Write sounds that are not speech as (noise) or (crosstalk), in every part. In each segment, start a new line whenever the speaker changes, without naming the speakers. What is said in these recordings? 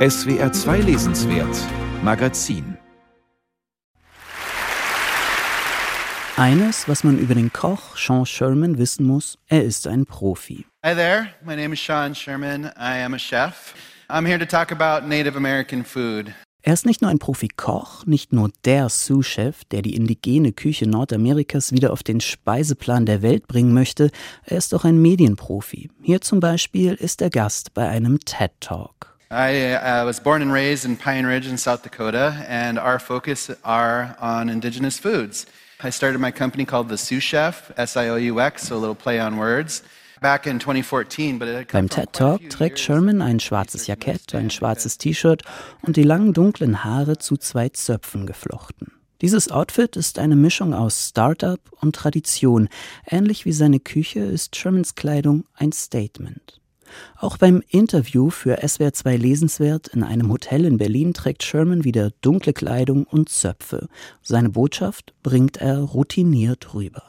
SWR 2 Lesenswert Magazin
Eines, was man über den Koch Sean Sherman wissen muss, er ist ein Profi.
Hi there, my name is Sean Sherman. I am a chef. I'm here to talk about Native American food.
Er ist nicht nur ein Profi-Koch, nicht nur der Sous-Chef, der die indigene Küche Nordamerikas wieder auf den Speiseplan der Welt bringen möchte, er ist auch ein Medienprofi. Hier zum Beispiel ist er Gast bei einem TED Talk.
I uh, was born and raised in Pine Ridge in South Dakota, and our focus are on indigenous foods. I started my company called The Sous Chef, S-I-O-U-X, so a little play on words.
Beim TED Talk trägt Sherman ein schwarzes Jackett, ein schwarzes T-Shirt und die langen dunklen Haare zu zwei Zöpfen geflochten. Dieses Outfit ist eine Mischung aus Startup und Tradition. Ähnlich wie seine Küche ist Shermans Kleidung ein Statement. Auch beim Interview für SWR 2 Lesenswert in einem Hotel in Berlin trägt Sherman wieder dunkle Kleidung und Zöpfe. Seine Botschaft bringt er routiniert rüber.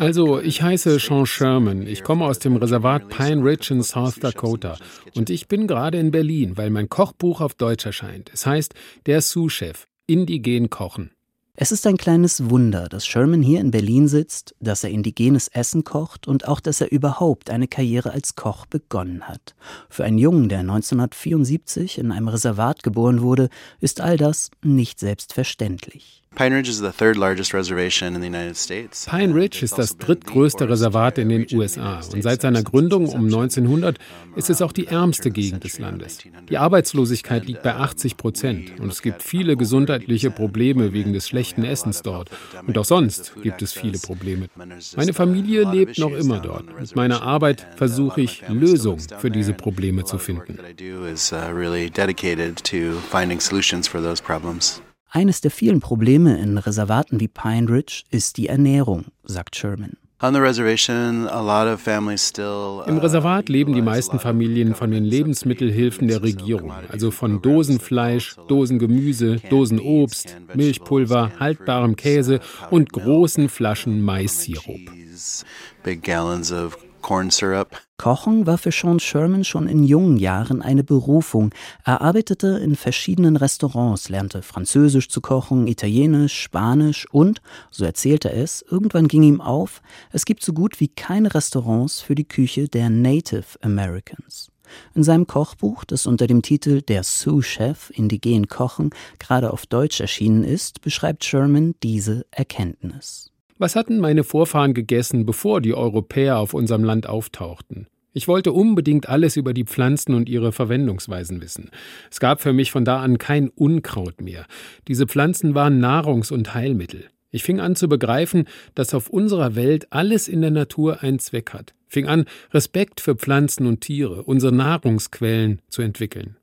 Also, ich heiße Sean Sherman. Ich komme aus dem Reservat Pine Ridge in South Dakota. Und ich bin gerade in Berlin, weil mein Kochbuch auf Deutsch erscheint. Es heißt Der Sous-Chef. Indigen kochen.
Es ist ein kleines Wunder, dass Sherman hier in Berlin sitzt, dass er indigenes Essen kocht und auch, dass er überhaupt eine Karriere als Koch begonnen hat. Für einen Jungen, der 1974 in einem Reservat geboren wurde, ist all das nicht selbstverständlich.
Pine Ridge ist das also drittgrößte Reservat in den USA und seit seiner Gründung um 1900 ist es auch die ärmste Gegend des Landes. Die Arbeitslosigkeit liegt bei 80 Prozent und es gibt viele gesundheitliche Probleme wegen des schlechten Essens dort. Und auch sonst gibt es viele Probleme. Meine Familie lebt noch immer dort. Mit meiner Arbeit versuche ich, Lösungen für diese Probleme zu finden.
Eines der vielen Probleme in Reservaten wie Pine Ridge ist die Ernährung, sagt Sherman.
Im Reservat leben die meisten Familien von den Lebensmittelhilfen der Regierung, also von Dosenfleisch, Dosengemüse, Dosenobst, Milchpulver, haltbarem Käse und großen Flaschen Maissirup.
Corn Syrup. Kochen war für Sean Sherman schon in jungen Jahren eine Berufung. Er arbeitete in verschiedenen Restaurants, lernte Französisch zu kochen, Italienisch, Spanisch und, so erzählte er es, irgendwann ging ihm auf, es gibt so gut wie keine Restaurants für die Küche der Native Americans. In seinem Kochbuch, das unter dem Titel Der Sous-Chef Indigen Kochen gerade auf Deutsch erschienen ist, beschreibt Sherman diese Erkenntnis.
Was hatten meine Vorfahren gegessen, bevor die Europäer auf unserem Land auftauchten? Ich wollte unbedingt alles über die Pflanzen und ihre Verwendungsweisen wissen. Es gab für mich von da an kein Unkraut mehr. Diese Pflanzen waren Nahrungs- und Heilmittel. Ich fing an zu begreifen, dass auf unserer Welt alles in der Natur einen Zweck hat. Fing an, Respekt für Pflanzen und Tiere, unsere Nahrungsquellen zu entwickeln.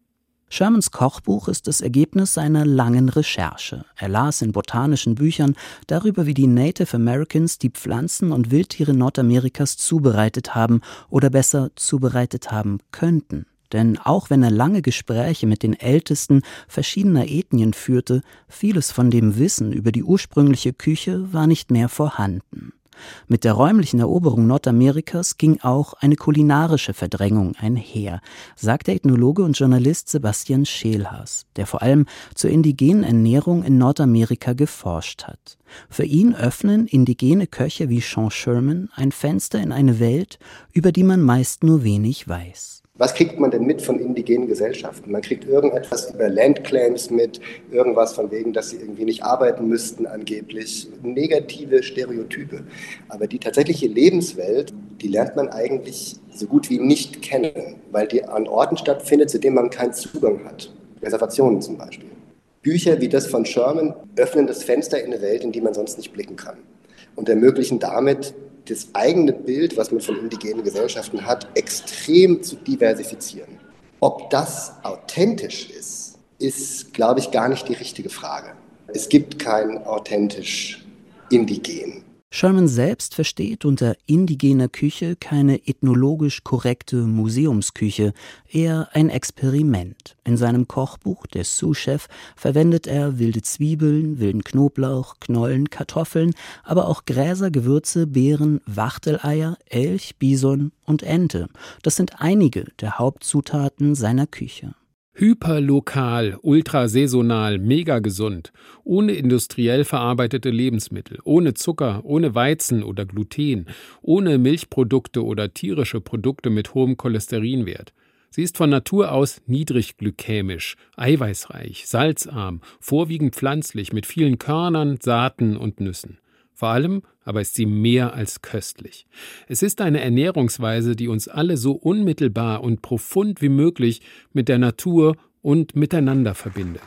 Shermans Kochbuch ist das Ergebnis seiner langen Recherche. Er las in botanischen Büchern darüber, wie die Native Americans die Pflanzen und Wildtiere Nordamerikas zubereitet haben oder besser zubereitet haben könnten. Denn auch wenn er lange Gespräche mit den Ältesten verschiedener Ethnien führte, vieles von dem Wissen über die ursprüngliche Küche war nicht mehr vorhanden. Mit der räumlichen Eroberung Nordamerikas ging auch eine kulinarische Verdrängung einher, sagt der Ethnologe und Journalist Sebastian Scheelhaas, der vor allem zur indigenen Ernährung in Nordamerika geforscht hat. Für ihn öffnen indigene Köche wie Sean Sherman ein Fenster in eine Welt, über die man meist nur wenig weiß.
Was kriegt man denn mit von indigenen Gesellschaften? Man kriegt irgendetwas über Landclaims mit, irgendwas von wegen, dass sie irgendwie nicht arbeiten müssten angeblich, negative Stereotype. Aber die tatsächliche Lebenswelt, die lernt man eigentlich so gut wie nicht kennen, weil die an Orten stattfindet, zu denen man keinen Zugang hat. Reservationen zum Beispiel. Bücher wie das von Sherman öffnen das Fenster in eine Welt, in die man sonst nicht blicken kann und ermöglichen damit das eigene Bild, was man von indigenen Gesellschaften hat, extrem zu diversifizieren. Ob das authentisch ist, ist, glaube ich, gar nicht die richtige Frage. Es gibt kein authentisch indigen.
Sherman selbst versteht unter indigener Küche keine ethnologisch korrekte Museumsküche, eher ein Experiment. In seinem Kochbuch Der Sous-Chef verwendet er wilde Zwiebeln, wilden Knoblauch, Knollen, Kartoffeln, aber auch Gräser, Gewürze, Beeren, Wachteleier, Elch, Bison und Ente. Das sind einige der Hauptzutaten seiner Küche.
Hyperlokal, ultrasaisonal, mega gesund, ohne industriell verarbeitete Lebensmittel, ohne Zucker, ohne Weizen oder Gluten, ohne Milchprodukte oder tierische Produkte mit hohem Cholesterinwert. Sie ist von Natur aus niedrig glykämisch, eiweißreich, salzarm, vorwiegend pflanzlich mit vielen Körnern, Saaten und Nüssen. Vor allem aber ist sie mehr als köstlich. Es ist eine Ernährungsweise, die uns alle so unmittelbar und profund wie möglich mit der Natur und miteinander verbindet.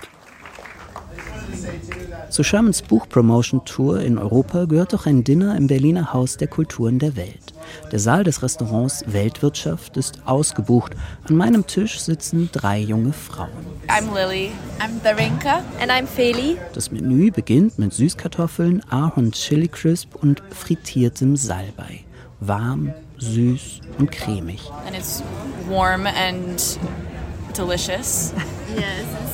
Zu Shermans Buchpromotion-Tour in Europa gehört auch ein Dinner im Berliner Haus der Kulturen der Welt. Der Saal des Restaurants Weltwirtschaft ist ausgebucht. An meinem Tisch sitzen drei junge Frauen.
I'm Lily. I'm Darinka. And I'm Feli.
Das Menü beginnt mit Süßkartoffeln, Ahorn Chili Crisp und frittiertem Salbei. Warm, süß und cremig.
And it's warm and delicious. (laughs)
yes.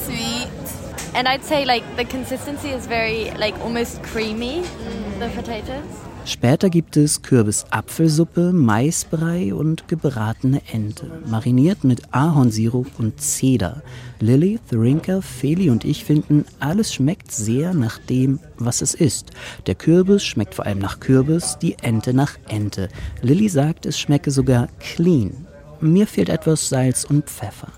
And I'd say like the consistency is very like almost creamy, mm. the potatoes.
Später gibt es Kürbis-Apfelsuppe, Maisbrei und gebratene Ente, mariniert mit Ahornsirup und Zeder. Lily, Thurinka, Feli und ich finden, alles schmeckt sehr nach dem, was es ist. Der Kürbis schmeckt vor allem nach Kürbis, die Ente nach Ente. Lily sagt, es schmecke sogar clean. Mir fehlt etwas Salz und Pfeffer.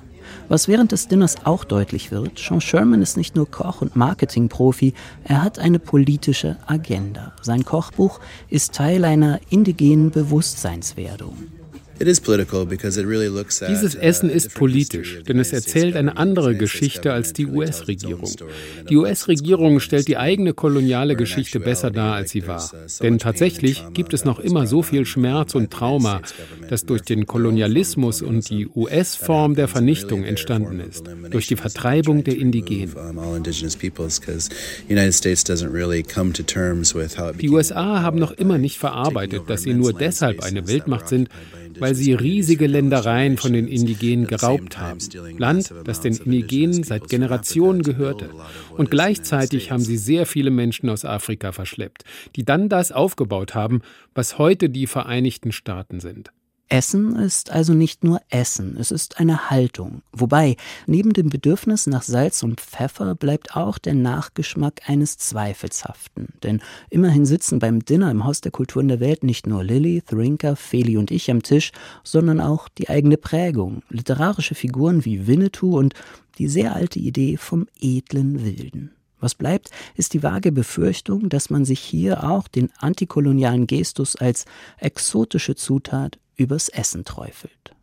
Was während des Dinners auch deutlich wird, Sean Sherman ist nicht nur Koch und Marketingprofi, er hat eine politische Agenda. Sein Kochbuch ist Teil einer indigenen Bewusstseinswerdung.
Dieses Essen ist politisch, denn es erzählt eine andere Geschichte als die US-Regierung. Die US-Regierung stellt die eigene koloniale Geschichte besser dar, als sie war. Denn tatsächlich gibt es noch immer so viel Schmerz und Trauma, das durch den Kolonialismus und die US-Form der Vernichtung entstanden ist, durch die Vertreibung der Indigenen. Die USA haben noch immer nicht verarbeitet, dass sie nur deshalb eine Weltmacht sind, weil sie riesige Ländereien von den Indigenen geraubt haben. Land, das den Indigenen seit Generationen gehörte. Und gleichzeitig haben sie sehr viele Menschen aus Afrika verschleppt, die dann das aufgebaut haben, was heute die Vereinigten Staaten sind.
Essen ist also nicht nur Essen, es ist eine Haltung. Wobei, neben dem Bedürfnis nach Salz und Pfeffer bleibt auch der Nachgeschmack eines Zweifelshaften. Denn immerhin sitzen beim Dinner im Haus der Kulturen der Welt nicht nur Lilly, Thrinker, Feli und ich am Tisch, sondern auch die eigene Prägung, literarische Figuren wie Winnetou und die sehr alte Idee vom edlen Wilden. Was bleibt, ist die vage Befürchtung, dass man sich hier auch den antikolonialen Gestus als exotische Zutat übers Essen träufelt.